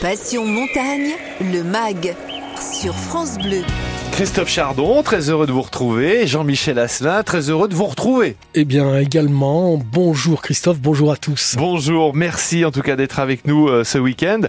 Passion montagne, le MAG, sur France Bleu. Christophe Chardon, très heureux de vous retrouver. Jean-Michel Asselin, très heureux de vous retrouver. Eh bien, également, bonjour Christophe, bonjour à tous. Bonjour, merci en tout cas d'être avec nous euh, ce week-end.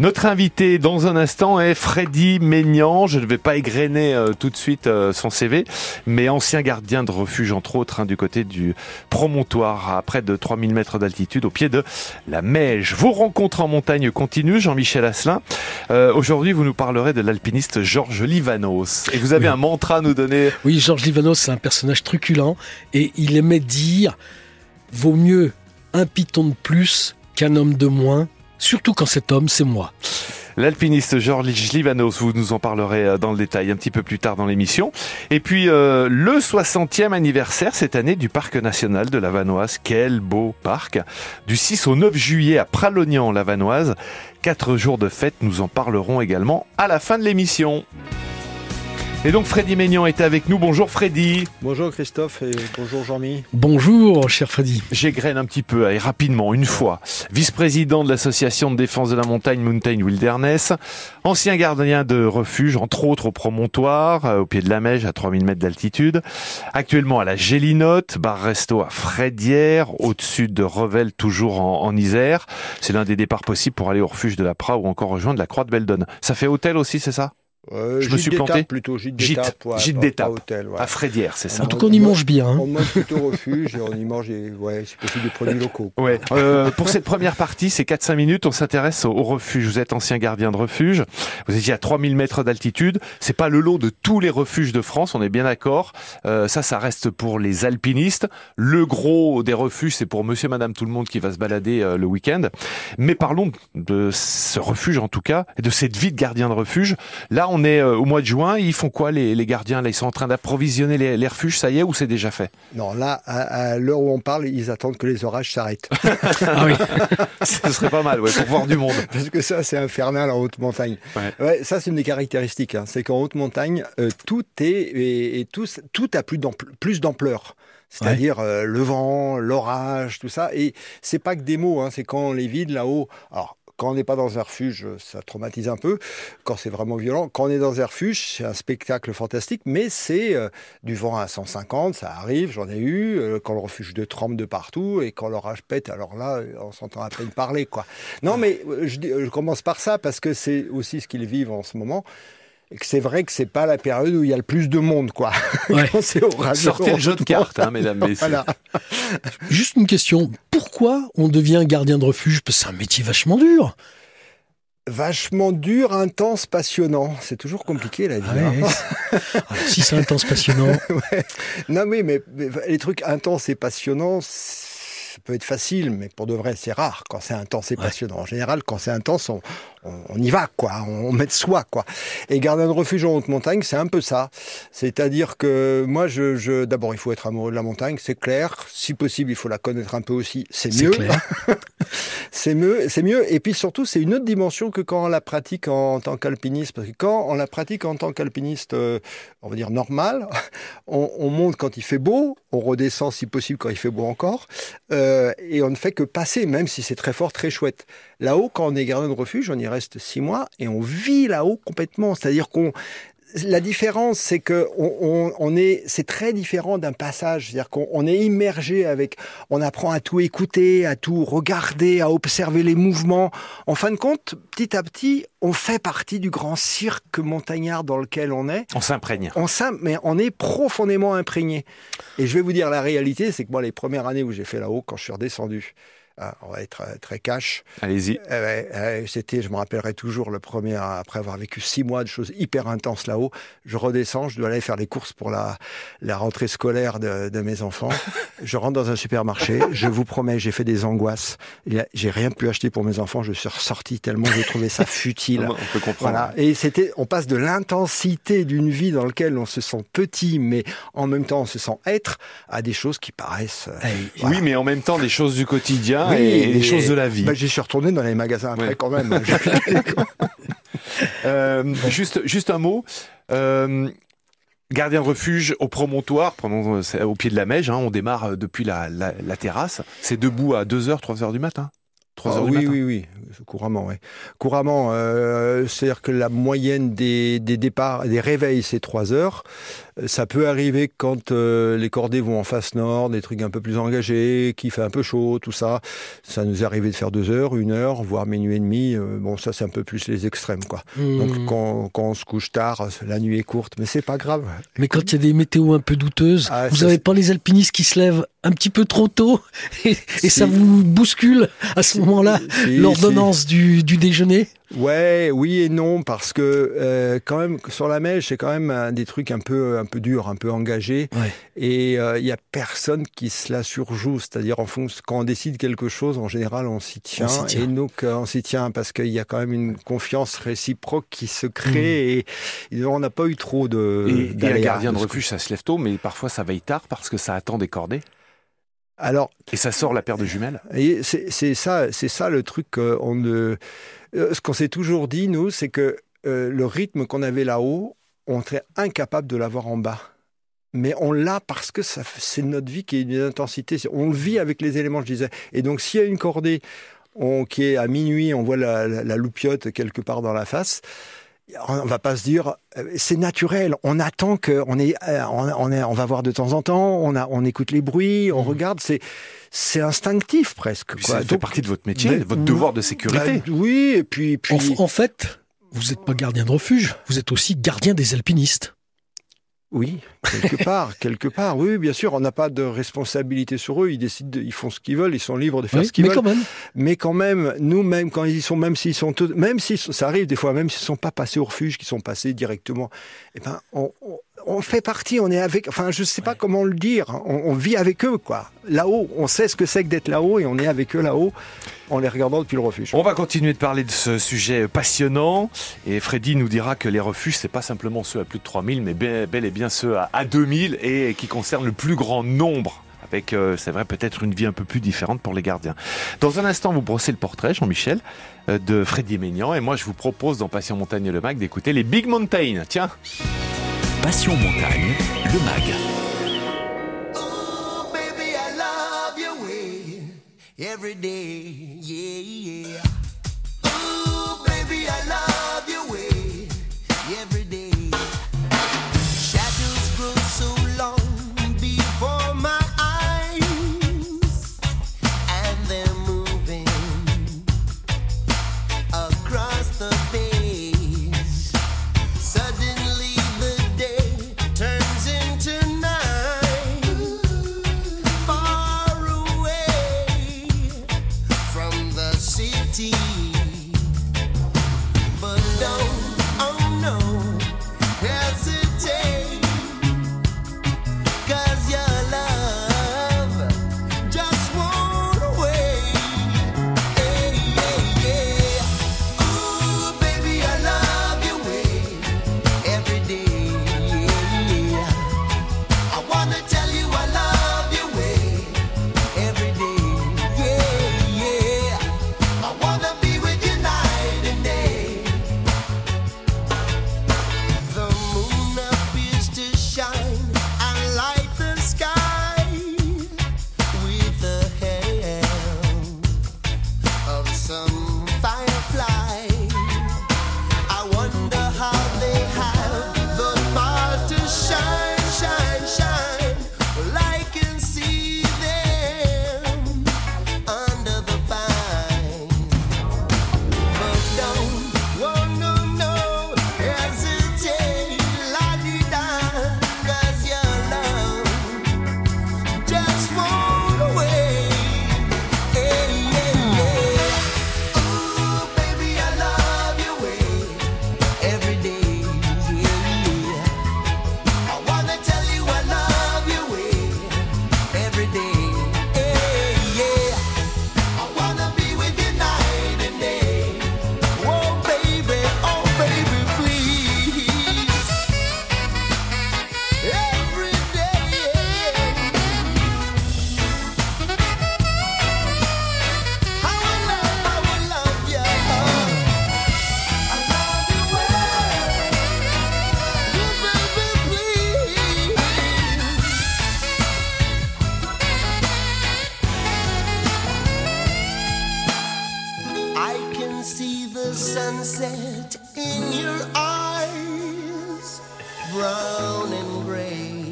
Notre invité dans un instant est Freddy Maignan. Je ne vais pas égrener euh, tout de suite euh, son CV, mais ancien gardien de refuge, entre autres, hein, du côté du promontoire, à près de 3000 mètres d'altitude, au pied de la Meige. Vos rencontres en montagne continuent, Jean-Michel Asselin. Aujourd'hui, vous nous parlerez de l'alpiniste Georges Livanos. Et vous avez un mantra à nous donner. Oui, Georges Livanos, c'est un personnage truculent et il aimait dire vaut mieux un piton de plus qu'un homme de moins, surtout quand cet homme, c'est moi. L'alpiniste Georges Livanos, vous nous en parlerez euh, dans le détail un petit peu plus tard dans l'émission. Et puis euh, le 60e anniversaire cette année du Parc national de la Vanoise. Quel beau parc Du 6 au 9 juillet à Pralognan, la Vanoise. Quatre jours de fête, nous en parlerons également à la fin de l'émission. Et donc Freddy Maignan est avec nous. Bonjour Freddy. Bonjour Christophe et bonjour Jean-Mi. Bonjour cher Freddy. J'égrène un petit peu, et rapidement, une fois. Vice-président de l'association de défense de la montagne Mountain Wilderness, ancien gardien de refuge, entre autres au promontoire, euh, au pied de la Meige à 3000 mètres d'altitude. Actuellement à la Gélinote, bar-resto à Frédière, au-dessus de Revel, toujours en, en Isère. C'est l'un des départs possibles pour aller au refuge de la Pra ou encore rejoindre la Croix de Beldonne. Ça fait hôtel aussi, c'est ça? Euh, je me suis planté. Plutôt gîte d'étape. Gîte, d'étape. À Frédière, c'est ça. En tout cas, on y mange bien. Hein. On mange plutôt refuge et on y mange, ouais, c'est possible des produits locaux. Ouais. Euh, pour cette première partie, c'est 4-5 minutes, on s'intéresse au, refuge. Vous êtes ancien gardien de refuge. Vous étiez à 3000 mètres d'altitude. C'est pas le lot de tous les refuges de France, on est bien d'accord. Euh, ça, ça reste pour les alpinistes. Le gros des refuges, c'est pour monsieur, madame, tout le monde qui va se balader euh, le week-end. Mais parlons de ce refuge, en tout cas, et de cette vie de gardien de refuge. Là, on est euh, au mois de juin. Ils font quoi les, gardiens Là, ils sont en train d'approvisionner les, refuges. Ça y est ou c'est déjà fait? Non, là, à, l'heure où on parle, ils attendent que les orages s'arrêtent. ah oui, ce serait pas mal, ouais, pour voir du monde. Parce que ça, c'est infernal en haute montagne. Ouais. ça, c'est une des caractéristiques. Hein. C'est qu'en haute montagne, euh, tout est et, tout, tout a plus d'ampleur c'est-à-dire euh, le vent, l'orage, tout ça. Et c'est pas que des mots, hein, c'est quand on les vide là-haut. Alors quand on n'est pas dans un refuge, ça traumatise un peu. Quand c'est vraiment violent, quand on est dans un refuge, c'est un spectacle fantastique, mais c'est euh, du vent à 150, ça arrive, j'en ai eu. Euh, quand le refuge de trempe de partout et quand l'orage pète, alors là, on s'entend à peine parler, quoi. Non, mais euh, je, je commence par ça parce que c'est aussi ce qu'ils vivent en ce moment c'est vrai que c'est pas la période où il y a le plus de monde, quoi. Sortez le jeu de cartes, hein, mesdames, messieurs. Voilà. Juste une question. Pourquoi on devient gardien de refuge? C'est un métier vachement dur. Vachement dur, intense, passionnant. C'est toujours compliqué la vie. Ah hein. si c'est intense, passionnant. Non mais, mais, les trucs intenses et passionnants, ça peut être facile, mais pour de vrai, c'est rare quand c'est intense et passionnant. En général, quand c'est intense, on, on, y va, quoi. On, met de soi, quoi. Et gardien de refuge en haute montagne, c'est un peu ça. C'est-à-dire que moi, je, je d'abord, il faut être amoureux de la montagne, c'est clair. Si possible, il faut la connaître un peu aussi, c'est mieux. c'est mieux, c'est mieux. Et puis surtout, c'est une autre dimension que quand on la pratique en, tant qu'alpiniste. Parce que quand on la pratique en tant qu'alpiniste, euh, on va dire normal, on, on, monte quand il fait beau, on redescend si possible quand il fait beau encore, euh, et on ne fait que passer, même si c'est très fort, très chouette. Là-haut, quand on est gardien de refuge, on y reste six mois et on vit là-haut complètement. C'est-à-dire qu'on la différence, c'est que on, est, c'est très différent d'un passage. C'est-à-dire qu'on est immergé avec, on apprend à tout écouter, à tout regarder, à observer les mouvements. En fin de compte, petit à petit, on fait partie du grand cirque montagnard dans lequel on est. On s'imprègne. On mais on est profondément imprégné. Et je vais vous dire la réalité, c'est que moi, les premières années où j'ai fait là-haut, quand je suis redescendu, ah, on va être très cash. Allez-y. Eh eh, c'était, je me rappellerai toujours, le premier, après avoir vécu six mois de choses hyper intenses là-haut. Je redescends, je dois aller faire les courses pour la, la rentrée scolaire de, de mes enfants. je rentre dans un supermarché. Je vous promets, j'ai fait des angoisses. J'ai rien pu acheter pour mes enfants. Je suis ressorti tellement j'ai trouvé ça futile. on peut comprendre. Voilà. Et c'était, on passe de l'intensité d'une vie dans laquelle on se sent petit, mais en même temps on se sent être, à des choses qui paraissent. Euh, eh, oui, mais en même temps des choses du quotidien et, les choses de la vie. Bah, J'y suis retourné dans les magasins après quand même. euh, juste, juste un mot. Euh, gardien de refuge au promontoire, pendant, au pied de la Meige, hein, on démarre depuis la, la, la terrasse. C'est debout à 2h, 3h du matin 3 Ah heures du oui, matin oui, oui, couramment, oui. Couramment, euh, c'est-à-dire que la moyenne des, des départs, des réveils, c'est 3 heures. Euh, Ça peut arriver quand euh, les cordées vont en face nord, des trucs un peu plus engagés, qu'il fait un peu chaud, tout ça. Ça nous est arrivé de faire 2 heures, 1 heure, voire minuit et demi. Euh, bon, ça, c'est un peu plus les extrêmes, quoi. Donc, Hmm. quand, quand on se couche tard, la nuit est courte, mais c'est pas grave. Mais quand il y a des météos un peu douteuses, Ah, vous n'avez pas les alpinistes qui se lèvent un petit peu trop tôt et, et ça vous bouscule à ce moment-là Si, l'ordonnance du, du déjeuner Ouais, oui et non, parce que euh, quand même sur la mèche, c'est quand même un des trucs un peu un peu durs, un peu engagés, Ouais. et euh, il y a personne qui se la surjoue. C'est-à-dire en fonction quand on décide quelque chose, en général, on s'y tient, et donc euh, on s'y tient parce qu'il y a quand même une confiance réciproque qui se crée, et, et on n'a pas eu trop de. Et, d'aléas gardien de ce refuge, ça se lève tôt, mais parfois ça veille tard parce que ça attend des cordées. Alors et ça sort la paire de jumelles. Et c'est ça, c'est ça le truc qu'on ne. euh, Ce qu'on s'est toujours dit, nous, c'est que euh, le rythme qu'on avait là-haut, on serait incapable de l'avoir en bas. Mais on l'a parce que c'est notre vie qui est une intensité. On le vit avec les éléments, je disais. Et donc, s'il y a une cordée on- qui est à minuit, on voit la, la- la loupiote quelque part dans la face. On va pas se dire, euh, c'est naturel. On attend que, on est, euh, on, est, on va voir de temps en temps. On a, on écoute les bruits, on Mhm. regarde. C'est, c'est instinctif presque. Quoi. ça fait Donc, partie de votre métier, Mais- de votre devoir de sécurité. bah, oui, et puis, puis en, en fait, vous n'êtes pas gardien de refuge, vous êtes aussi gardien des alpinistes. oui, quelque part, quelque part. Oui, bien sûr, on n'a pas de responsabilité sur eux. Ils décident, de- ils font ce qu'ils veulent, ils sont libres de faire Oui, ce qu'ils mais veulent. quand même, Mais quand même, nous-mêmes, quand ils y sont, même s'ils sont, tous- même si ça arrive des fois, même s'ils sont pas passés au refuge, qu'ils sont passés directement, eh ben, on, on- on fait partie, on est avec, enfin, je sais pas comment le dire, on, on vit avec eux, quoi. Là-haut, on sait ce que c'est que d'être là-haut et on est avec eux là-haut en les regardant depuis le refuge. On va continuer de parler de ce sujet passionnant et Freddy nous dira que les refuges c'est pas simplement ceux à plus de 3000 mais bel bel et bien ceux à, à 2000 et qui concernent le plus grand nombre avec euh, c'est vrai peut-être une vie un peu plus différente pour les gardiens. Dans un instant vous brossez le portrait Jean-Michel euh, de Freddy Maignan et moi je vous propose dans Passion Montagne le Mag d'écouter les Big Mountain. Tiens. Passion Montagne, le MAG. Oh, baby, I love your way every day. Yeah, yeah. Sunset in your eyes, brown and gray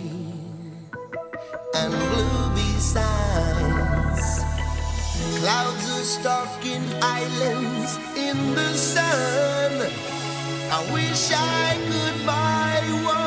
and blue besides. Clouds are stalking islands in the sun. I wish I could buy one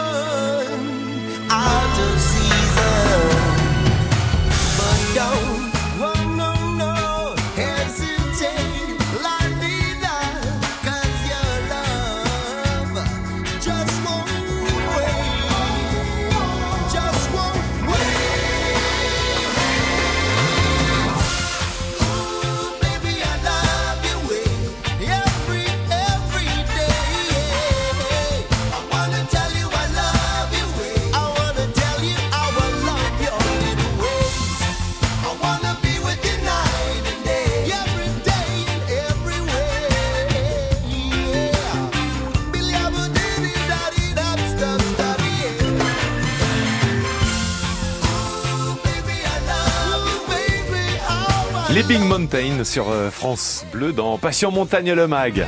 Mountain sur euh, France Bleu dans Passion Montagne le Mag.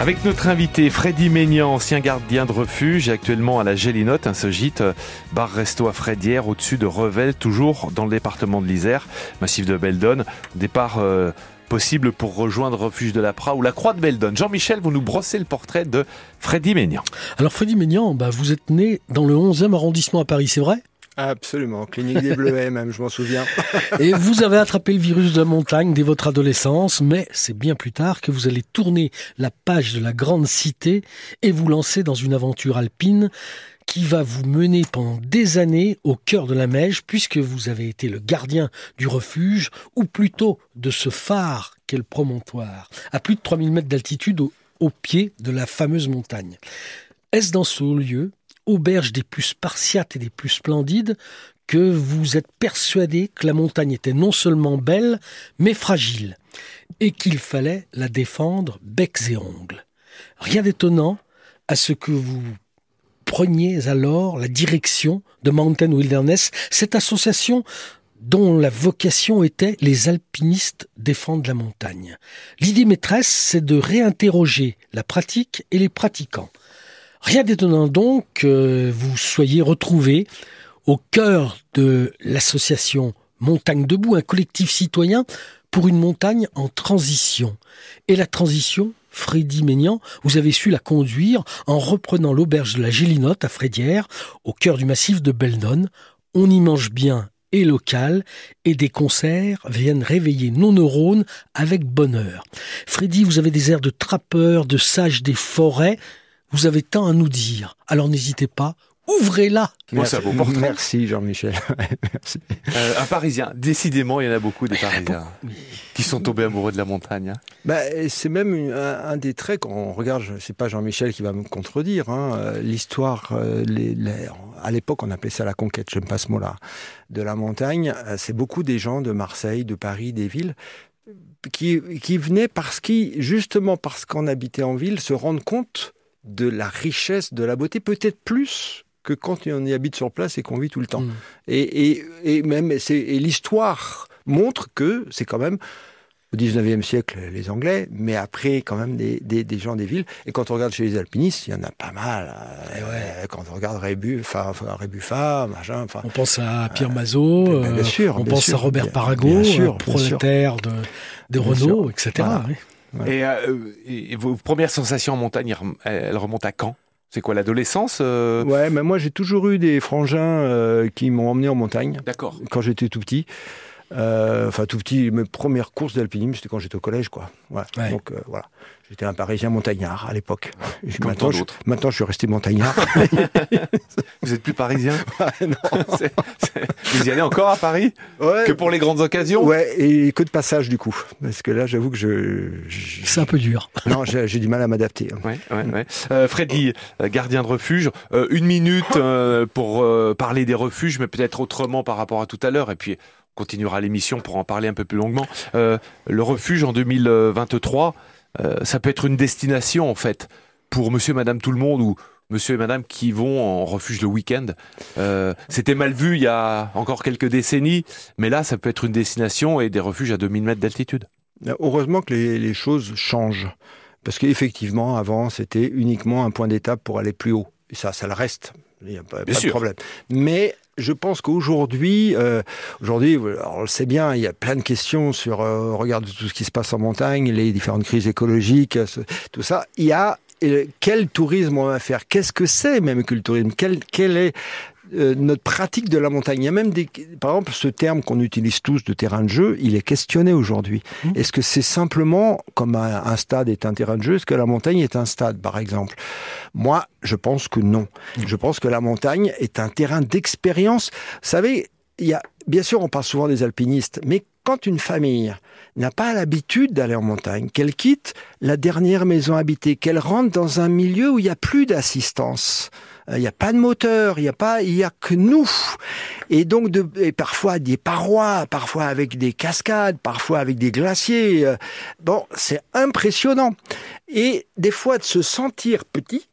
Avec notre invité Freddy Maignan, ancien gardien de refuge, actuellement à la Gélinote, un ce gîte euh, bar-resto à Frédière, au-dessus de Revel, toujours dans le département de l'Isère, massif de Beldon. Départ euh, possible pour rejoindre Refuge de la Pra ou la Croix de Beldon. Jean-Michel, vous nous brossez le portrait de Freddy Maignan. Alors Freddy Maignan, bah, vous êtes né dans le 11e arrondissement à Paris, c'est vrai? Absolument, clinique des Bleuets même, je m'en souviens. Et vous avez attrapé le virus de la montagne dès votre adolescence, mais c'est bien plus tard que vous allez tourner la page de la grande cité et vous lancer dans une aventure alpine qui va vous mener pendant des années au cœur de la Meige, puisque vous avez été le gardien du refuge, ou plutôt de ce phare qu'est le promontoire, à plus de 3000 mètres d'altitude au, au pied de la fameuse montagne. Est-ce dans ce lieu, auberge des plus spartiates et des plus splendides, que vous êtes persuadé que la montagne était non seulement belle, mais fragile, et qu'il fallait la défendre becs et ongles. Rien d'étonnant à ce que vous preniez alors la direction de Mountain Wilderness, cette association dont la vocation était les alpinistes défendent la montagne. L'idée maîtresse, c'est de réinterroger la pratique et les pratiquants. Rien d'étonnant donc que vous soyez retrouvé au cœur de l'association Montagne Debout, un collectif citoyen pour une montagne en transition. Et la transition, Freddy Maignan, vous avez su la conduire en reprenant l'auberge de la Gélinote à Frédière, au cœur du massif de Beldon. On y mange bien et local, et des concerts viennent réveiller nos neurones avec bonheur. Freddy, vous avez des airs de trappeur, de sage des forêts, vous avez tant à nous dire. Alors n'hésitez pas, ouvrez-la. Portrait. Merci Jean-Michel. Merci. Euh, un Parisien, décidément, il y en a beaucoup des Parisiens qui sont tombés amoureux de la montagne. hein. Bah, c'est même une- un, un des traits quand on regarde, c'est pas Jean-Michel qui va me contredire, hein, euh, l'histoire, euh, les- les- à l'époque on appelait ça la conquête, j'aime pas ce mot-là, de la montagne, c'est beaucoup des gens de Marseille, de Paris, des villes, qui, qui venaient parce qu'ils, justement parce qu'on habitait en ville, se rendent compte de la richesse, de la beauté, peut-être plus que quand on y habite sur place et qu'on vit tout le temps. Mm. Et, et, et même, c'est, et l'histoire montre que c'est quand même au 19e siècle les Anglais, mais après quand même des, des, des gens des villes. Et quand on regarde chez les alpinistes, il y en a pas mal. Eh euh, Quand on regarde Rébu, enfin, Rébuffat, machin, enfin. On pense à Pierre Mazot, ben, bien euh, sûr, on bien pense sûr, à Robert Parago, prolétaire de, de Renault, etc. Voilà. oui. Et, euh, et vos premières sensations en montagne, elles rem- elles remontent à quand? C'est quoi, l'adolescence euh? Ouais, mais moi j'ai toujours eu des frangins euh, qui m'ont emmené en montagne D'accord. quand j'étais tout petit. Enfin tout petit, mes premières courses d'alpinisme c'était quand j'étais au collège, quoi. Voilà. Ouais. Donc voilà, j'étais un Parisien montagnard à l'époque. Maintenant, maintenant, je suis resté montagnard. Vous êtes plus parisien non. Vous y allez encore à Paris Ouais. Que pour les grandes occasions Ouais, et que de passage du coup. Parce que là, j'avoue que je. je- C'est un peu dur. Non, j'ai du mal à m'adapter. hein. Ouais, ouais, ouais. Euh, Freddy, euh, gardien de refuge, euh, une minute euh, pour euh, parler des refuges, mais peut-être autrement par rapport à tout à l'heure, et puis on continuera l'émission pour en parler un peu plus longuement. Euh, le refuge en 2023, euh, ça peut être une destination en fait pour Monsieur, et Madame, tout le monde ou Monsieur et Madame qui vont en refuge le week-end. Euh, C'était mal vu il y a encore quelques décennies, mais là, ça peut être une destination et des refuges à 2000 mètres d'altitude. Heureusement que les, les choses changent. Parce qu'effectivement, avant, c'était uniquement un point d'étape pour aller plus haut. Et ça, ça le reste. Il n'y a pas, pas de problème. Mais je pense qu'aujourd'hui, euh, on le sait bien, il y a plein de questions sur, euh, regarde tout ce qui se passe en montagne, les différentes crises écologiques, euh, tout ça. Il y a euh, quel tourisme on va faire? Qu'est-ce que c'est même que le tourisme quel est euh, notre pratique de la montagne. Il y a même des, par exemple, ce terme qu'on utilise tous de terrain de jeu, il est questionné aujourd'hui. Est-ce que c'est simplement comme un, un stade est un terrain de jeu Est-ce que la montagne est un stade, par exemple? Moi, je pense que non. Je pense que la montagne est un terrain d'expérience. Vous savez, il y a, bien sûr, on parle souvent des alpinistes, mais quand une famille n'a pas l'habitude d'aller en montagne, qu'elle quitte la dernière maison habitée, qu'elle rentre dans un milieu où il n'y a plus d'assistance, il n'y a pas de moteur, il n'y a pas, il y a que nous. Et donc, et parfois des parois, parfois avec des cascades, parfois avec des glaciers. euh, Bon, c'est impressionnant. Et des fois, de se sentir petit,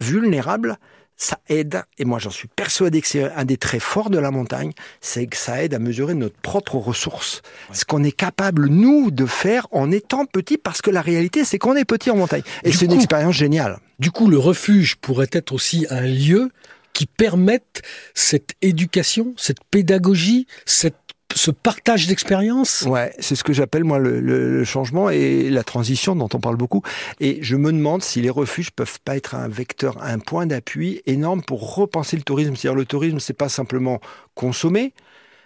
vulnérable, ça aide, et moi j'en suis persuadé que c'est un des traits forts de la montagne, c'est que ça aide à mesurer notre propre ressource. Ce qu'on est capable, nous, de faire en étant petit, parce que la réalité, c'est qu'on est petit en montagne. Et c'est une expérience géniale. Du coup, le refuge pourrait être aussi un lieu qui permette cette éducation, cette pédagogie, cette, ce partage d'expérience. Ouais, c'est ce que j'appelle moi le, le- le changement et la transition dont on parle beaucoup. Et je me demande si les refuges peuvent pas être un vecteur, un point d'appui énorme pour repenser le tourisme. C'est-à-dire le tourisme, c'est pas simplement consommer.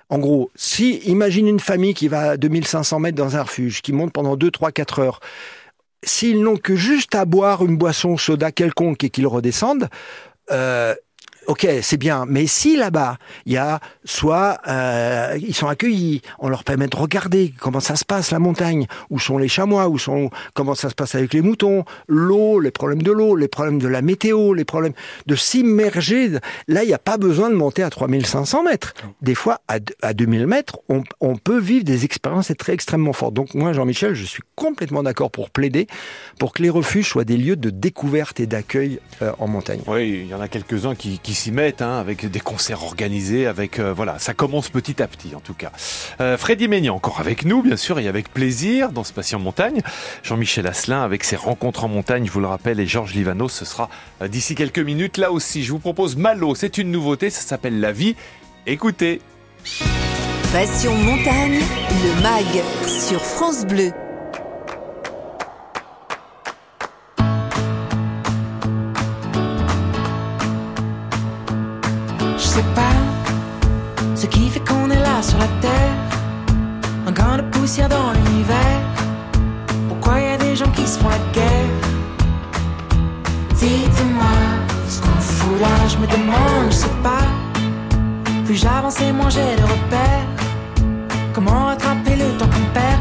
En gros, si imagine une famille qui va à 2500 mètres dans un refuge, qui monte pendant 2, 3, 4 heures, s'ils n'ont que juste à boire une boisson soda quelconque et qu'ils redescendent, euh, Ok, c'est bien, mais si là-bas, il y a soit euh, ils sont accueillis, on leur permet de regarder comment ça se passe la montagne, où sont les chamois, où sont comment ça se passe avec les moutons, l'eau, les problèmes de l'eau, les problèmes de la météo, les problèmes de s'immerger. Là, il n'y a pas besoin de monter à 3500 mètres. Des fois, à, à 2000 mètres, on, on peut vivre des expériences très extrêmement fortes. Donc moi, Jean-Michel, je suis complètement d'accord pour plaider pour que les refuges soient des lieux de découverte et d'accueil euh, en montagne. Oui, il y en a quelques-uns qui, qui s'y mettent, hein, avec des concerts organisés, avec euh, voilà, ça commence petit à petit en tout cas. Euh, Freddy Maignan encore avec nous, bien sûr, et avec plaisir dans ce Passion Montagne. Jean-Michel Asselin avec ses rencontres en montagne, je vous le rappelle, et Georges Livano, ce sera euh, d'ici quelques minutes. Là aussi, je vous propose Malo, c'est une nouveauté, ça s'appelle La Vie. Écoutez. Passion montagne, le MAG sur France Bleu. Ce qui fait qu'on est là sur la terre. Un grain de poussière dans l'univers. Pourquoi y a des gens qui se font la guerre? Dites-moi ce qu'on fout là, je me demande, je sais pas. Plus j'avance et moins j'ai de repères. Comment rattraper le temps qu'on perd?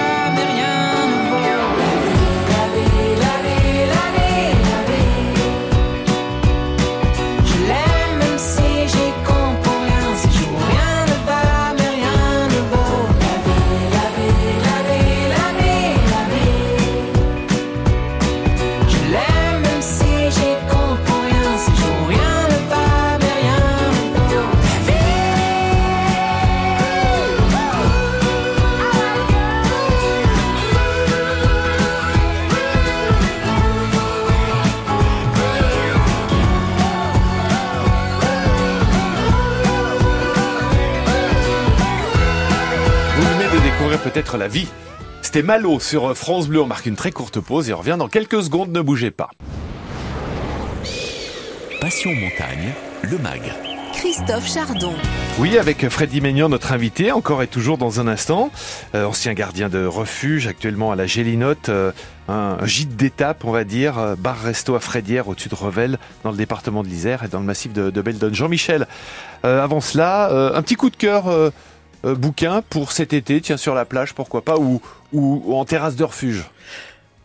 Peut-être la vie. C'était Malo sur France Bleu. On marque une très courte pause et on revient dans quelques secondes. Ne bougez pas. Passion montagne, le MAG. Christophe Chardon. Oui, avec Freddy Maignan, notre invité, encore et toujours dans un instant. Euh, ancien gardien de refuge, actuellement à la Gélinote. euh, un gîte d'étape, on va dire. euh, Bar-resto à Frédière, au-dessus de Revel, dans le département de l'Isère et dans le massif de, de Beldon. Jean-Michel, euh, avant cela, euh, un petit coup de cœur euh, bouquin pour cet été, tiens, sur la plage, pourquoi pas, ou, ou, ou en terrasse de refuge.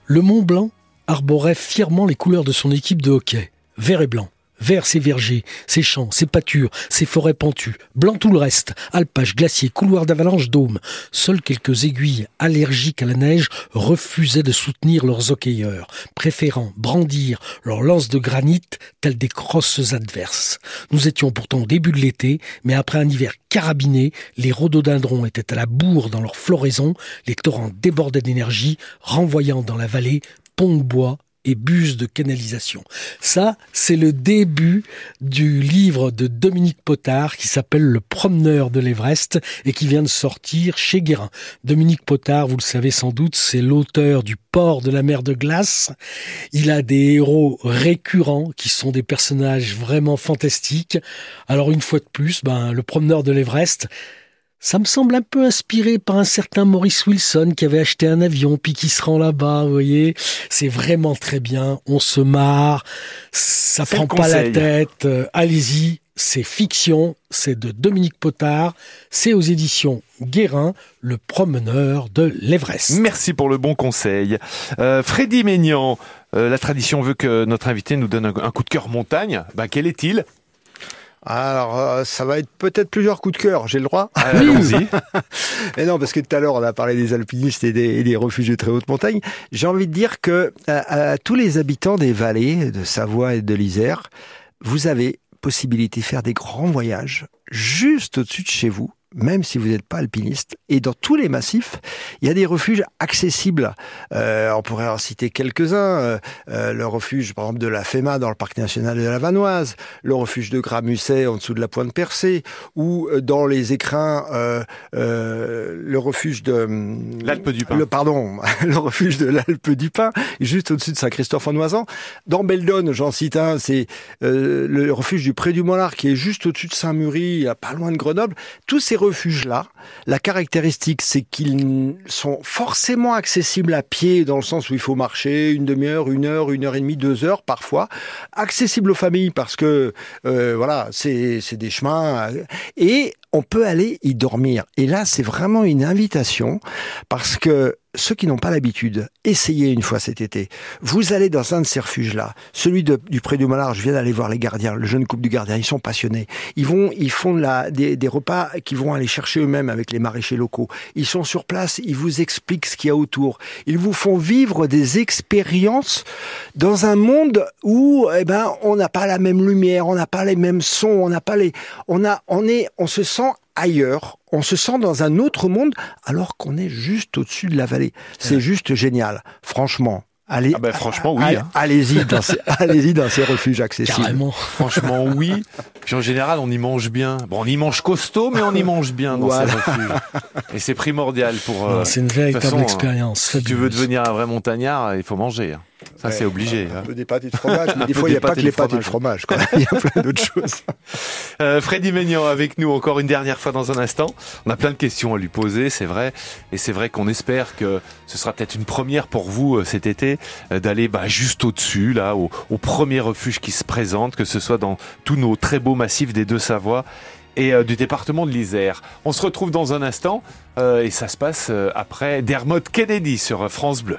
Le Mont Blanc arborait fièrement les couleurs de son équipe de hockey. Vert et blanc. Vert ses vergers, ses champs, ses pâtures, ses forêts pentues. Blanc tout le reste. Alpages, glaciers, couloirs d'avalanche, dômes. Seules quelques aiguilles allergiques à la neige refusaient de soutenir leurs hockeyeurs, préférant brandir leurs lances de granit telles des crosses adverses. Nous étions pourtant au début de l'été, mais après un hiver carabiné, les rhododendrons étaient à la bourre dans leur floraison, les torrents débordaient d'énergie, renvoyant dans la vallée ponts de bois et bus de canalisation. Ça, c'est le début du livre de Dominique Potard qui s'appelle Le promeneur de l'Everest et qui vient de sortir chez Guérin. Dominique Potard, vous le savez sans doute, c'est l'auteur du Port de la mer de glace. Il a des héros récurrents qui sont des personnages vraiment fantastiques. Alors une fois de plus, ben, le promeneur de l'Everest, ça me semble un peu inspiré par un certain Maurice Wilson qui avait acheté un avion puis qui se rend là-bas, vous voyez. C'est vraiment très bien. On se marre. Ça prend pas la tête. Euh, Allez-y. C'est fiction. C'est de Dominique Potard. C'est aux éditions Guérin, le promeneur de l'Everest. Merci pour le bon conseil. Euh, Freddy Maignan, euh, la tradition veut que notre invité nous donne un, un coup de cœur montagne. Bah, quel est-il? Alors, euh, ça va être peut-être plusieurs coups de cœur, j'ai le droit Euh, Allons-y. Mais non, parce que tout à l'heure, on a parlé des alpinistes et des, et des refuges de très haute montagne. J'ai envie de dire que à, à tous les habitants des vallées de Savoie et de l'Isère, vous avez possibilité de faire des grands voyages juste au-dessus de chez vous, même si vous n'êtes pas alpiniste. Et dans tous les massifs, il y a des refuges accessibles. Euh, on pourrait en citer quelques-uns. Euh, euh, le refuge, par exemple, de la FEMA dans le parc national de la Vanoise, le refuge de Gramusset en dessous de la Pointe Percée, ou euh, dans les écrins, euh, euh, le refuge de L'Alpe du Pin. Le pardon, le refuge de l'Alpe du Pin, juste au-dessus de Saint-Christophe-en-Noisan. Dans Beldon, j'en cite un, c'est euh, le refuge du Pré du Mollard qui est juste au-dessus de Saint-Mury, pas loin de Grenoble. Tous ces refuges-là, la caractéristique, c'est qu'ils sont forcément accessibles à pied, dans le sens où il faut marcher une demi-heure, une heure, une heure et demie, deux heures parfois. Accessibles aux familles parce que euh, voilà, c'est des chemins euh, et on peut aller y dormir. Et là, c'est vraiment une invitation parce que ceux qui n'ont pas l'habitude, essayez une fois cet été. Vous allez dans un de ces refuges-là, celui du Pré du Mollard. Je viens d'aller voir les gardiens, le jeune couple du gardien. Ils sont passionnés. Ils vont, ils font des repas qu'ils vont aller chercher eux-mêmes avec les maraîchers locaux. Ils sont sur place. Ils vous expliquent ce qu'il y a autour. Ils vous font vivre des expériences dans un monde où, eh ben, on n'a pas la même lumière, on n'a pas les mêmes sons, on n'a pas les, on a, on est, on se sent ailleurs, on se sent dans un autre monde alors qu'on est juste au-dessus de la vallée. C'est juste génial, franchement. Allez, Ah ben, franchement, oui, hein. Allez-y dans ces, allez-y dans ces refuges accessibles. Carrément. Franchement, oui. Puis en général, on y mange bien. Bon, on y mange costaud, mais on y mange bien dans Voilà. ces refuges. Et c'est primordial pour. euh, C'est une toute véritable façon, expérience. Si tu veux devenir un vrai montagnard, il faut manger. Ça, Ouais. c'est obligé. Un hein. peu des pâtes et de fromage, mais des fois, il n'y a pas que les pâtes et le fromage. Il y a plein d'autres choses. Euh, Freddy Maignan avec nous encore une dernière fois dans un instant. On a plein de questions à lui poser, c'est vrai. Et c'est vrai qu'on espère que ce sera peut-être une première pour vous euh, cet été euh, d'aller bah, juste au-dessus, là, au, au premier refuge qui se présente, que ce soit dans tous nos très beaux massifs des Deux-Savoies et du département de l'Isère. On se retrouve dans un instant et ça se passe après Dermot Kennedy sur France Bleu.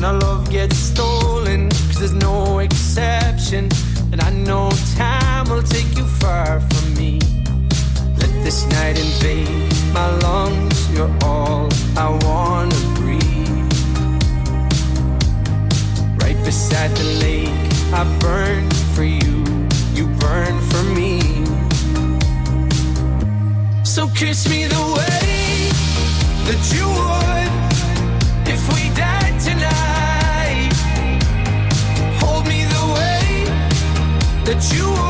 When our love gets stolen, cause there's no exception. And I know time will take you far from me. Let this night invade my lungs, you're all I wanna breathe. Right beside the lake, I burn for you, you burn for me. So kiss me the way that you would that you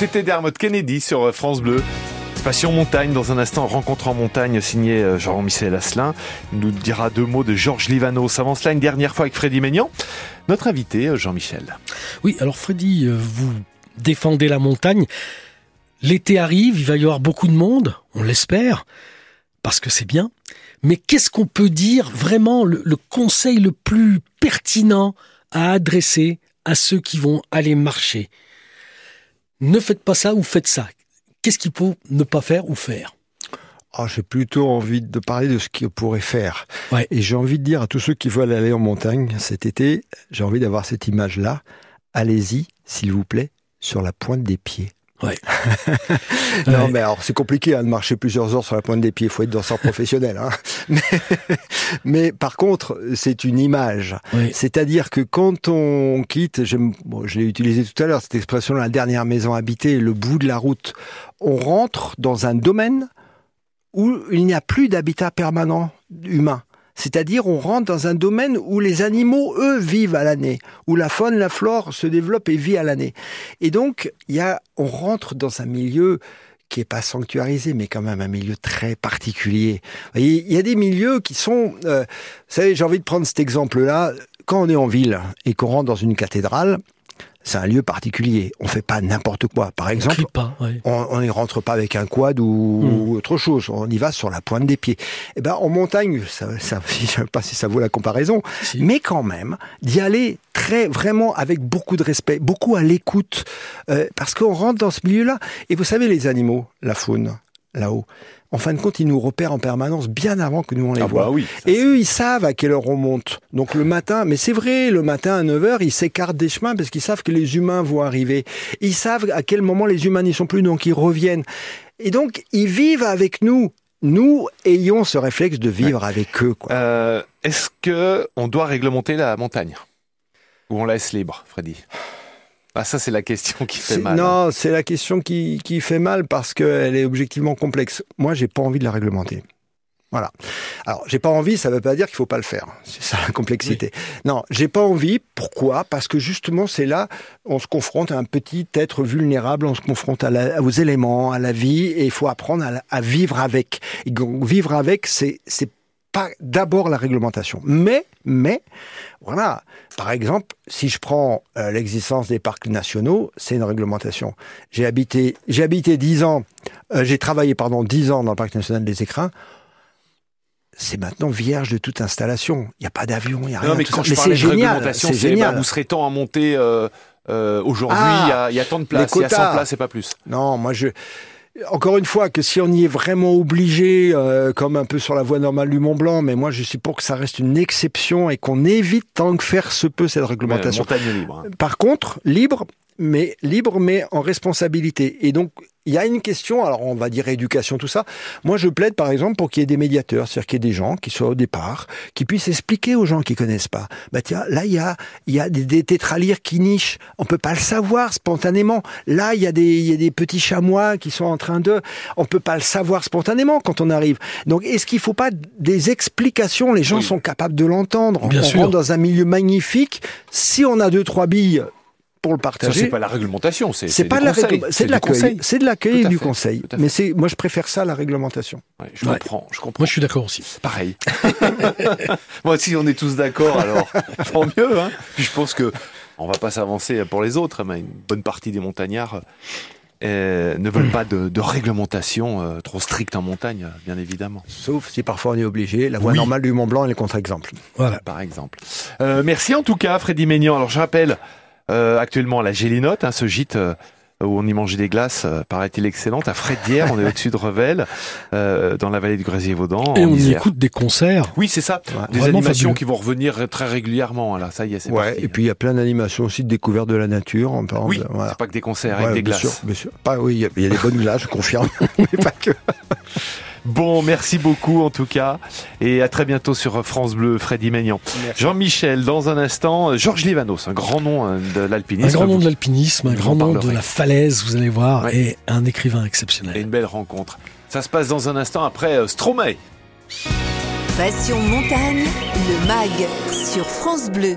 C'était Dermot Kennedy sur euh, France Bleu. Passion montagne, dans un instant, rencontre en montagne signé euh, Jean-Michel Asselin. Il nous dira deux mots de Georges Livanos. Avant cela, une dernière fois avec Freddy Maignan. Notre invité, euh, Jean-Michel. Oui, alors Freddy, vous défendez la montagne. L'été arrive, il va y avoir beaucoup de monde, on l'espère, parce que c'est bien. Mais qu'est-ce qu'on peut dire vraiment le conseil le plus pertinent à adresser à ceux qui vont aller marcher? Ne faites pas ça ou faites ça. Qu'est-ce qu'il faut ne pas faire ou faire? Ah, j'ai plutôt envie de parler de ce qu'on pourrait faire. Ouais. Et j'ai envie de dire à tous ceux qui veulent aller en montagne cet été, j'ai envie d'avoir cette image-là. Allez-y, s'il vous plaît, sur la pointe des pieds. Ouais. Non, mais alors c'est compliqué hein, de marcher plusieurs heures sur la pointe des pieds. Il faut être danseur professionnel. Hein. Mais, mais par contre, c'est une image. Oui. C'est-à-dire que quand on quitte, bon, je l'ai utilisé tout à l'heure, cette expression, la dernière maison habitée, le bout de la route, on rentre dans un domaine où il n'y a plus d'habitat permanent humain. C'est-à-dire, on rentre dans un domaine où les animaux, eux, vivent à l'année, où la faune, la flore se développe et vit à l'année. Et donc, y a, on rentre dans un milieu qui est pas sanctuarisé, mais quand même un milieu très particulier. Il y a des milieux qui sont, euh, vous savez, j'ai envie de prendre cet exemple-là. Quand on est en ville et qu'on rentre dans une cathédrale, c'est un lieu particulier. On fait pas n'importe quoi. Par exemple, crie pas, ouais. on n'y rentre pas avec un quad ou, Hmm. ou autre chose. On y va sur la pointe des pieds. Eh ben, en montagne, ça, ça, je sais pas si ça vaut la comparaison, Si. mais quand même, d'y aller très, vraiment avec beaucoup de respect, beaucoup à l'écoute, euh, parce qu'on rentre dans ce milieu-là. Et vous savez, les animaux, la faune, là-haut, en fin de compte, ils nous repèrent en permanence bien avant que nous on les Ah voit. bah oui. Et eux, ils savent à quelle heure on monte. Donc le matin, mais c'est vrai, le matin à 9h, ils s'écartent des chemins parce qu'ils savent que les humains vont arriver. Ils savent à quel moment les humains n'y sont plus, donc ils reviennent. Et donc, ils vivent avec nous. Nous ayons ce réflexe de vivre avec eux. Euh, Est-ce que on doit réglementer la montagne? Ou on laisse libre, Freddy? Ah, ça c'est la question qui fait mal. hein. Non, c'est la question qui, qui fait mal parce qu'elle est objectivement complexe. Moi, j'ai pas envie de la réglementer. Voilà. Alors, j'ai pas envie, ça veut pas dire qu'il faut pas le faire. C'est ça la complexité. Non, j'ai pas envie. Pourquoi? Parce que justement, c'est là, on se confronte à un petit être vulnérable, on se confronte à la- aux éléments, à la vie, et il faut apprendre à, vivre avec. Et vivre avec, c'est c'est pas d'abord la réglementation, mais mais voilà. Par exemple, si je prends euh, l'existence des parcs nationaux, c'est une réglementation. J'ai habité, j'ai habité dix ans, euh, j'ai travaillé pardon dix ans dans le parc national des Écrins. C'est maintenant vierge de toute installation. Il n'y a pas d'avion, il n'y a rien. Non, mais quand je parlais c'est de génial. réglementation, C'est bah, vous serez temps à monter. euh, euh, Aujourd'hui, il Ah, y, y a tant de places, il y a 100 quotas. places et pas plus. Non, moi je. Encore une fois, que si on y est vraiment obligé, euh, comme un peu sur la voie normale du Mont Blanc, mais moi je suis pour que ça reste une exception et qu'on évite tant que faire se peut cette réglementation. montagne libre. hein. Par contre, libre, mais libre, mais en responsabilité. Et donc, il y a une question, alors on va dire éducation, tout ça. Moi, je plaide, par exemple, pour qu'il y ait des médiateurs, c'est-à-dire qu'il y ait des gens qui soient au départ, qui puissent expliquer aux gens qui connaissent pas. Bah tiens, là, il y a, il y a des, des tétralyres qui nichent. On peut pas le savoir spontanément. Là, il y a des, il y a des petits chamois qui sont en train de, on peut pas le savoir spontanément quand on arrive. Donc, est-ce qu'il faut pas des explications? Les gens Oui. sont capables de l'entendre. Bien on sûr. rentre dans un milieu magnifique. Si on a deux, trois billes pour le Ça, partager. c'est pas la réglementation, c'est C'est pas de la c'est de l'accueil, conseil. c'est de l'accueil et du conseil. Mais c'est, moi, je préfère ça à la réglementation. Ouais, je Ouais. comprends, je comprends. Moi, je suis d'accord aussi. Pareil. Moi, si on est tous d'accord, alors tant mieux. Hein. Puis je pense que on va pas s'avancer pour les autres, mais une bonne partie des montagnards euh, ne veulent pas de, de réglementation euh, trop stricte en montagne, bien évidemment. Sauf si parfois on est obligé. La voie Oui. normale du Mont Blanc est le contre-exemple. Voilà. par exemple. Euh, merci en tout cas, Freddy Maignan. Alors, je rappelle euh, actuellement la Gélinote, hein, ce gîte euh, où on y mangeait des glaces, euh, paraît-il excellente, à Frédière, on est au-dessus de Revel, euh, dans la vallée du Grasier-Vaudan. Et on Isère. écoute des concerts. Oui, c'est ça. Ouais. Des animations fabuleux. qui vont revenir très régulièrement. Là, ça y est, c'est Ouais. parti. Et puis il y a plein d'animations aussi de découverte de la nature. En parlant oui, de- voilà. c'est pas que des concerts Ouais, avec des bien glaces. sûr, bien sûr. Pas, oui, il y y, a des bonnes glaces, je confirme. Mais pas que. Bon, merci beaucoup en tout cas, et à très bientôt sur France Bleu, Freddy Maignan. Jean-Michel, dans un instant, Georges Livanos, un grand nom euh, de l'alpinisme. Un grand nom de l'alpinisme, un grand nom de la falaise, vous allez voir, Ouais. et un écrivain Et exceptionnel. une belle rencontre. Ça se passe dans un instant après euh, Stromae. Passion montagne, le MAG sur France Bleu.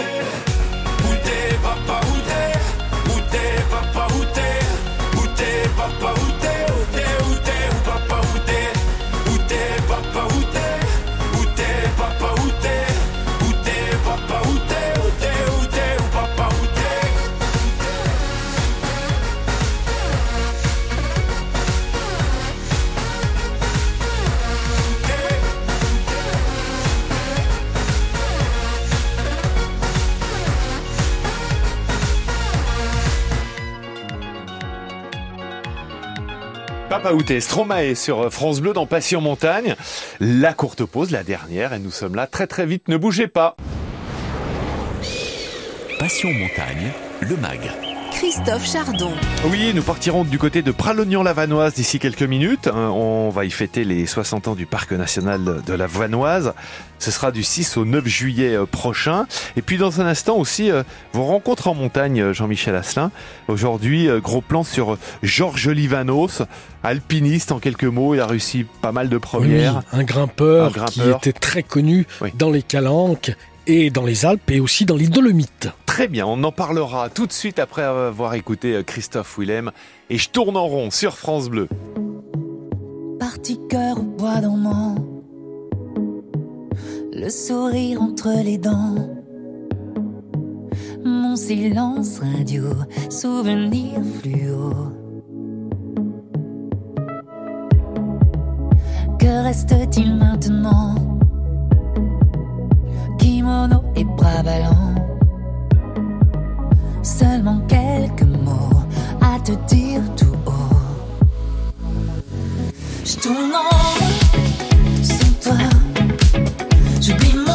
Papa Outé, Stromae sur France Bleu dans Passion Montagne. La courte pause, la dernière, et nous sommes là très très vite. Ne bougez pas. Passion Montagne, le MAG. Christophe Chardon. Oui, nous partirons du côté de Pralognan-la-Vanoise d'ici quelques minutes. Hein, On va y fêter les 60 ans du parc national de la Vanoise. Ce sera du 6 au 9 juillet euh, prochain. Et puis dans un instant aussi, euh, vos rencontres en montagne, euh, Jean-Michel Asselin. Aujourd'hui, gros plan sur Georges Livanos, alpiniste en quelques mots. Il a réussi pas mal de premières. Oui, un grimpeur, Un grimpeur. qui était très connu Oui. dans les Calanques et dans les Alpes et aussi dans les Dolomites. Très bien, on en parlera tout de suite après avoir écouté euh, Christophe Willem. Et je tourne en rond sur France Bleu. Parti cœur au bois dormant, le sourire entre les dents, mon silence radio, souvenir fluo. Que reste-t-il maintenant? Kimono et bras ballants, seulement quelques mots à te dire tout haut. Je tourne en sans toi. J'oublie mon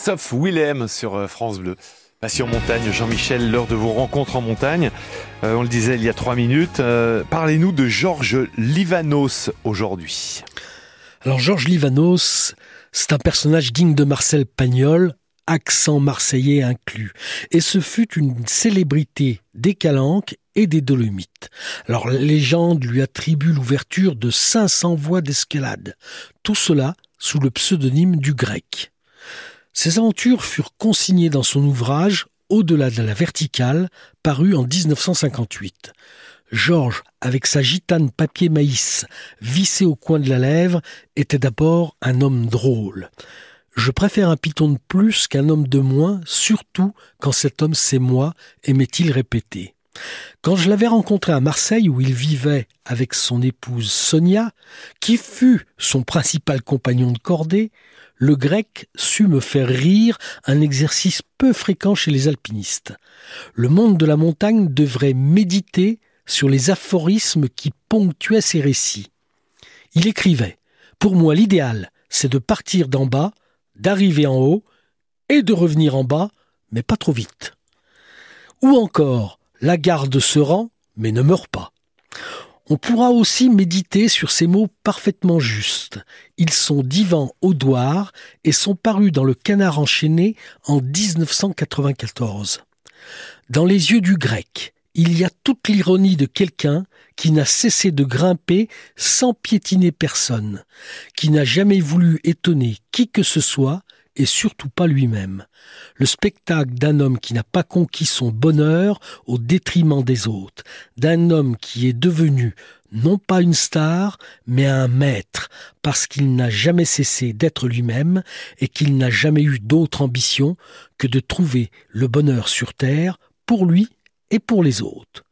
Christophe Willem sur euh, France Bleu. Passion montagne, Jean-Michel, l'heure de vos rencontres en montagne. Euh, on le disait il y a trois minutes. Euh, Parlez-nous de Georges Livanos aujourd'hui. Alors Georges Livanos, c'est un personnage digne de Marcel Pagnol, accent marseillais inclus. Et ce fut une célébrité des Calanques et des Dolomites. Alors la légende lui attribue l'ouverture de 500 voies d'escalade. Tout cela sous le pseudonyme du grec. Ses aventures furent consignées dans son ouvrage Au-delà de la verticale, paru en 1958. Georges, avec sa gitane papier maïs vissée au coin de la lèvre, était d'abord un homme drôle. Je préfère un python de plus qu'un homme de moins, surtout quand cet homme c'est moi, aimait-il répéter. Quand je l'avais rencontré à Marseille où il vivait avec son épouse Sonia, qui fut son principal compagnon de cordée, le grec sut me faire rire, un exercice peu fréquent chez les alpinistes. Le monde de la montagne devrait méditer sur les aphorismes qui ponctuaient ses récits. Il écrivait Pour moi, l'idéal, c'est de partir d'en bas, d'arriver en haut et de revenir en bas, mais pas trop vite. Ou encore La garde se rend, mais ne meurt pas. On pourra aussi méditer sur ces mots parfaitement justes. Ils sont d'Ivan Audouard et sont parus dans le Canard enchaîné en 1994. Dans les yeux du grec, il y a toute l'ironie de quelqu'un qui n'a cessé de grimper sans piétiner personne, qui n'a jamais voulu étonner qui que ce soit et surtout pas lui-même. Le spectacle d'un homme qui n'a pas conquis son bonheur au détriment des autres, d'un homme qui est devenu non pas une star, mais un maître, parce qu'il n'a jamais cessé d'être lui-même et qu'il n'a jamais eu d'autre ambition que de trouver le bonheur sur terre pour lui et pour les autres.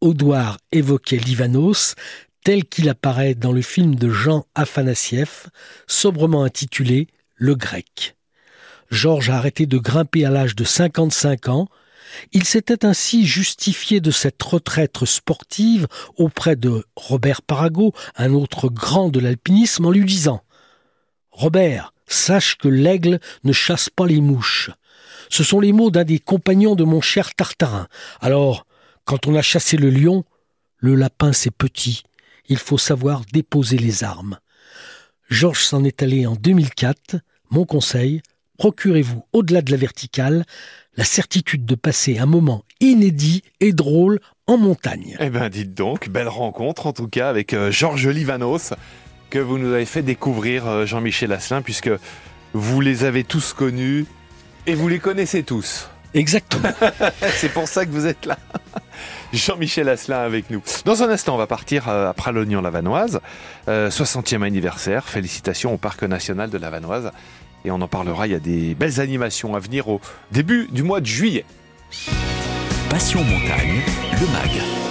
Audouard évoquait Livanos tel qu'il apparaît dans le film de Jean Afanassieff, sobrement intitulé Le Grec. Georges a arrêté de grimper à l'âge de 55 ans. Il s'était ainsi justifié de cette retraite sportive auprès de Robert Parago, un autre grand de l'alpinisme, en lui disant Robert, sache que l'aigle ne chasse pas les mouches. Ce sont les mots d'un des compagnons de mon cher Tartarin. Alors, quand on a chassé le lion, le lapin c'est petit. Il faut savoir déposer les armes. Georges s'en est allé en 2004. Mon conseil, procurez-vous, au-delà de la verticale, la certitude de passer un moment inédit et drôle en montagne. Eh ben, dites donc, belle rencontre en tout cas avec euh, Georges Livanos que vous nous avez fait découvrir, euh, Jean-Michel Asselin, puisque vous les avez tous connus et vous les connaissez tous. Exactement. C'est pour ça que vous êtes là. Jean-Michel Asselin avec nous. Dans un instant, on va partir euh, à Pralognan-la-Vanoise. Euh, 60e anniversaire. Félicitations au Parc National de la Vanoise. Et on en parlera, il y a des belles animations à venir au début du mois de juillet. Passion montagne, le MAG.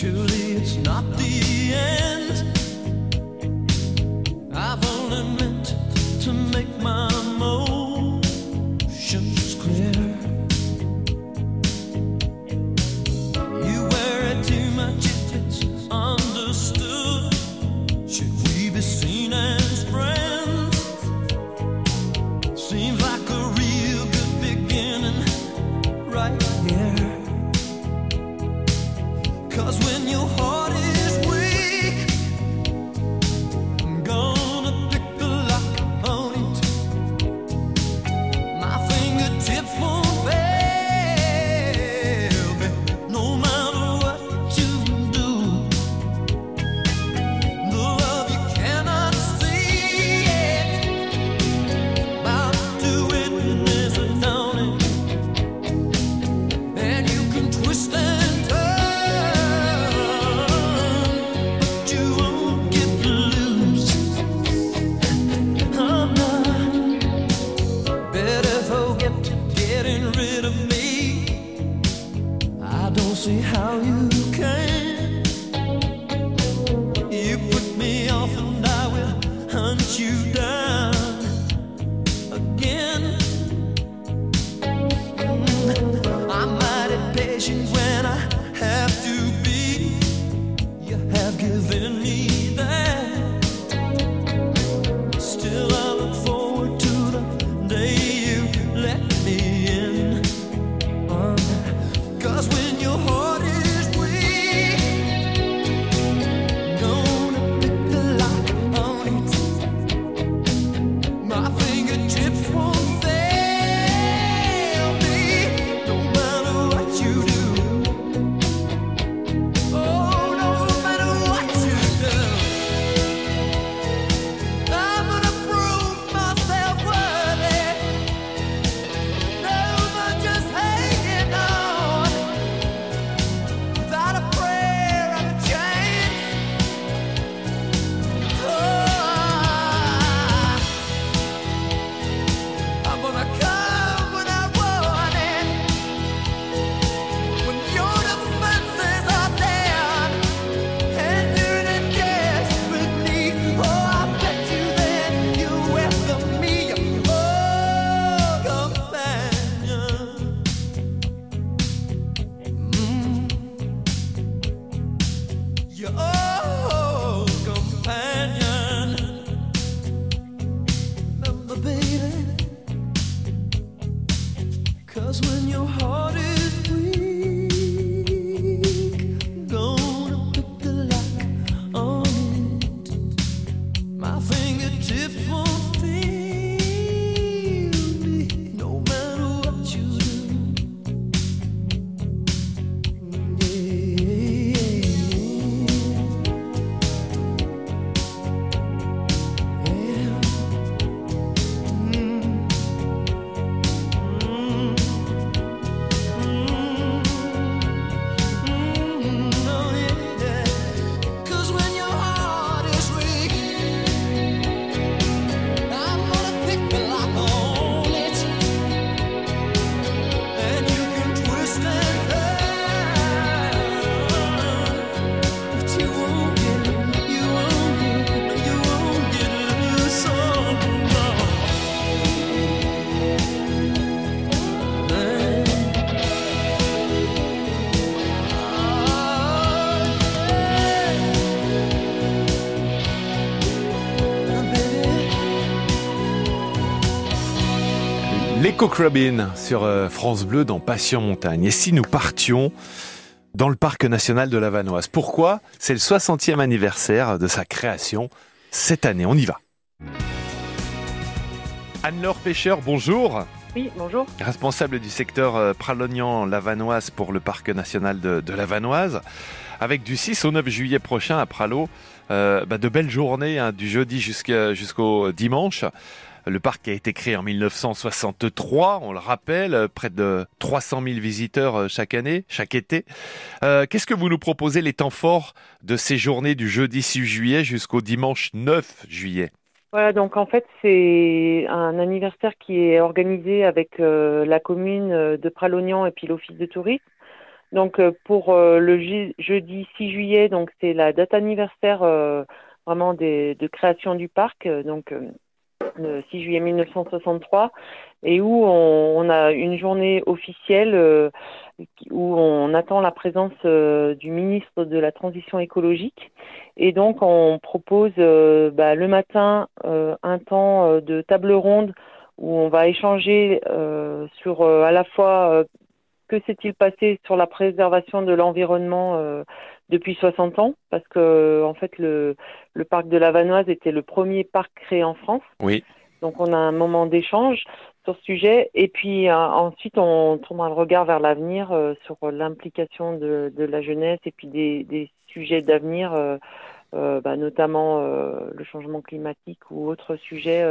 Surely it's not the end. Les Cochrabin sur euh, France Bleu dans Passion Montagne. Et si nous partions dans le parc national de la Vanoise? Pourquoi? C'est le 60e anniversaire de sa création cette année. On y va. Anne-Laure Pêcheur, bonjour. Oui, bonjour. Responsable du secteur euh, Pralognan-Lavanoise pour le parc national de, de la Vanoise. Avec du 6 au 9 juillet prochain à Pralo, euh, bah, de belles journées hein, du jeudi jusqu'au dimanche. Le parc a été créé en 1963, on le rappelle, euh, près de 300 000 visiteurs euh, chaque année, chaque été. Euh, Qu'est-ce que vous nous proposez les temps forts de ces journées du jeudi 6 juillet jusqu'au dimanche 9 juillet? Voilà, donc en fait, c'est un anniversaire qui est organisé avec la commune de Pralognan et puis l'office de tourisme. Donc pour le je- jeudi 6 juillet, donc c'est la date anniversaire vraiment de création du parc, le 6 juillet 1963, et où on, a une journée officielle euh, où on attend la présence euh, du ministre de la Transition écologique. Et donc, on propose euh, bah, le matin un temps de table ronde où on va échanger sur à la fois que s'est-il passé sur la préservation de l'environnement depuis 60 ans, parce que en fait le, le parc de la Vanoise était le premier parc créé en France. Oui. Donc on a un moment d'échange sur ce sujet et puis euh, ensuite on tourne le regard vers l'avenir euh, sur l'implication de, de la jeunesse et puis des, des sujets d'avenir, euh, bah, notamment le changement climatique ou autres sujets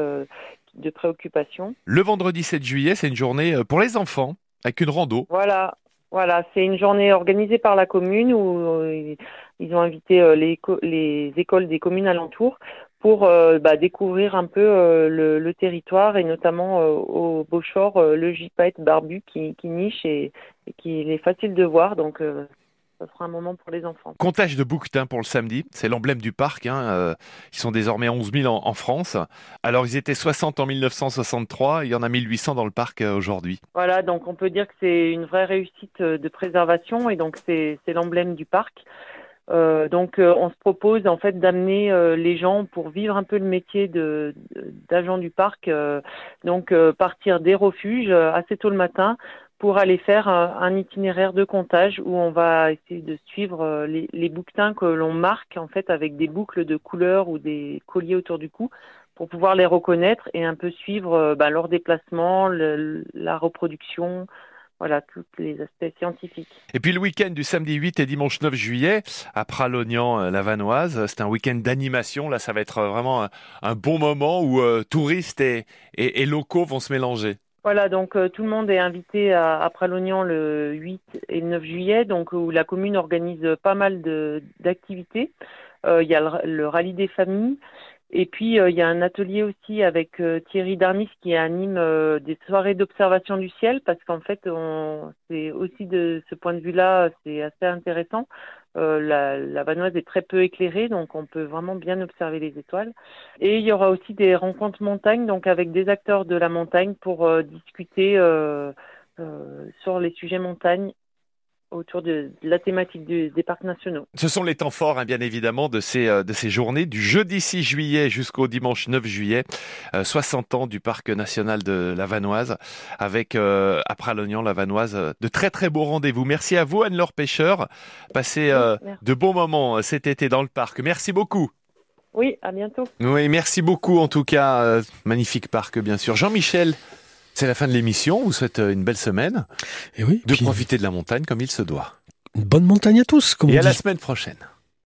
de préoccupation. Le vendredi 7 juillet, c'est une journée pour les enfants, avec une rando. Voilà, voilà, c'est une journée organisée par la commune où euh, ils ont invité euh, les, éco- les écoles des communes alentours pour euh, bah, découvrir un peu le, territoire et notamment au Beauchor le gypaète barbu qui, niche et, et qu'il est facile de voir. Donc ça sera un moment pour les enfants. Comptage de bouquetins pour le samedi, c'est l'emblème du parc. Hein. euh, ils sont désormais 11 000 en, en France. Alors ils étaient 60 en 1963, il y en a 1800 dans le parc euh, aujourd'hui. Voilà, donc on peut dire que c'est une vraie réussite euh, de préservation et donc c'est l'emblème du parc. Euh, donc euh, on se propose en fait d'amener euh, les gens pour vivre un peu le métier de d'agent du parc, donc partir des refuges assez tôt le matin pour aller faire un, un itinéraire de comptage où on va essayer de suivre euh, les, bouquetins que l'on marque en fait avec des boucles de couleurs ou des colliers autour du cou pour pouvoir les reconnaître et un peu suivre euh, bah, leur déplacement, la reproduction, voilà, tous les aspects scientifiques. Et puis le week-end du samedi 8 et dimanche 9 juillet à Pralognan, euh, la Vanoise, c'est un week-end d'animation. Là, ça va être euh, vraiment un, bon moment où euh, touristes et locaux vont se mélanger. Voilà, donc euh, tout le monde est invité à, à Pralognan le 8 et le 9 juillet, donc où la commune organise pas mal d'activités. Euh, Il y a le, le rallye des familles, et puis euh, il y a un atelier aussi avec euh, Thierry Darnis qui anime euh, des soirées d'observation du ciel, parce qu'en fait, c'est aussi de ce point de vue-là, c'est assez intéressant. Euh, la, la Vanoise est très peu éclairée, donc on peut vraiment bien observer les étoiles. Et il y aura aussi des rencontres montagne, donc avec des acteurs de la montagne pour euh, discuter euh, sur les sujets montagne autour de, de la thématique du- des parcs nationaux. Ce sont les temps forts, hein, bien évidemment, de ces, euh, de ces journées, du jeudi 6 juillet jusqu'au dimanche 9 juillet, euh, 60 ans du parc national de la Vanoise, avec euh, à Pralognan, la Vanoise, euh, de très très beaux rendez-vous. Merci à vous, Anne-Laure Pêcheur. Passez euh, de bons moments euh, cet été dans le parc. Merci beaucoup. Oui, à bientôt. Oui, merci beaucoup en tout cas. euh, magnifique parc, bien sûr. Jean-Michel, c'est la fin de l'émission. On vous souhaite euh, une belle semaine. Et oui, De puis profiter de la montagne comme il se doit. une bonne montagne à tous, comme Et on à la semaine prochaine.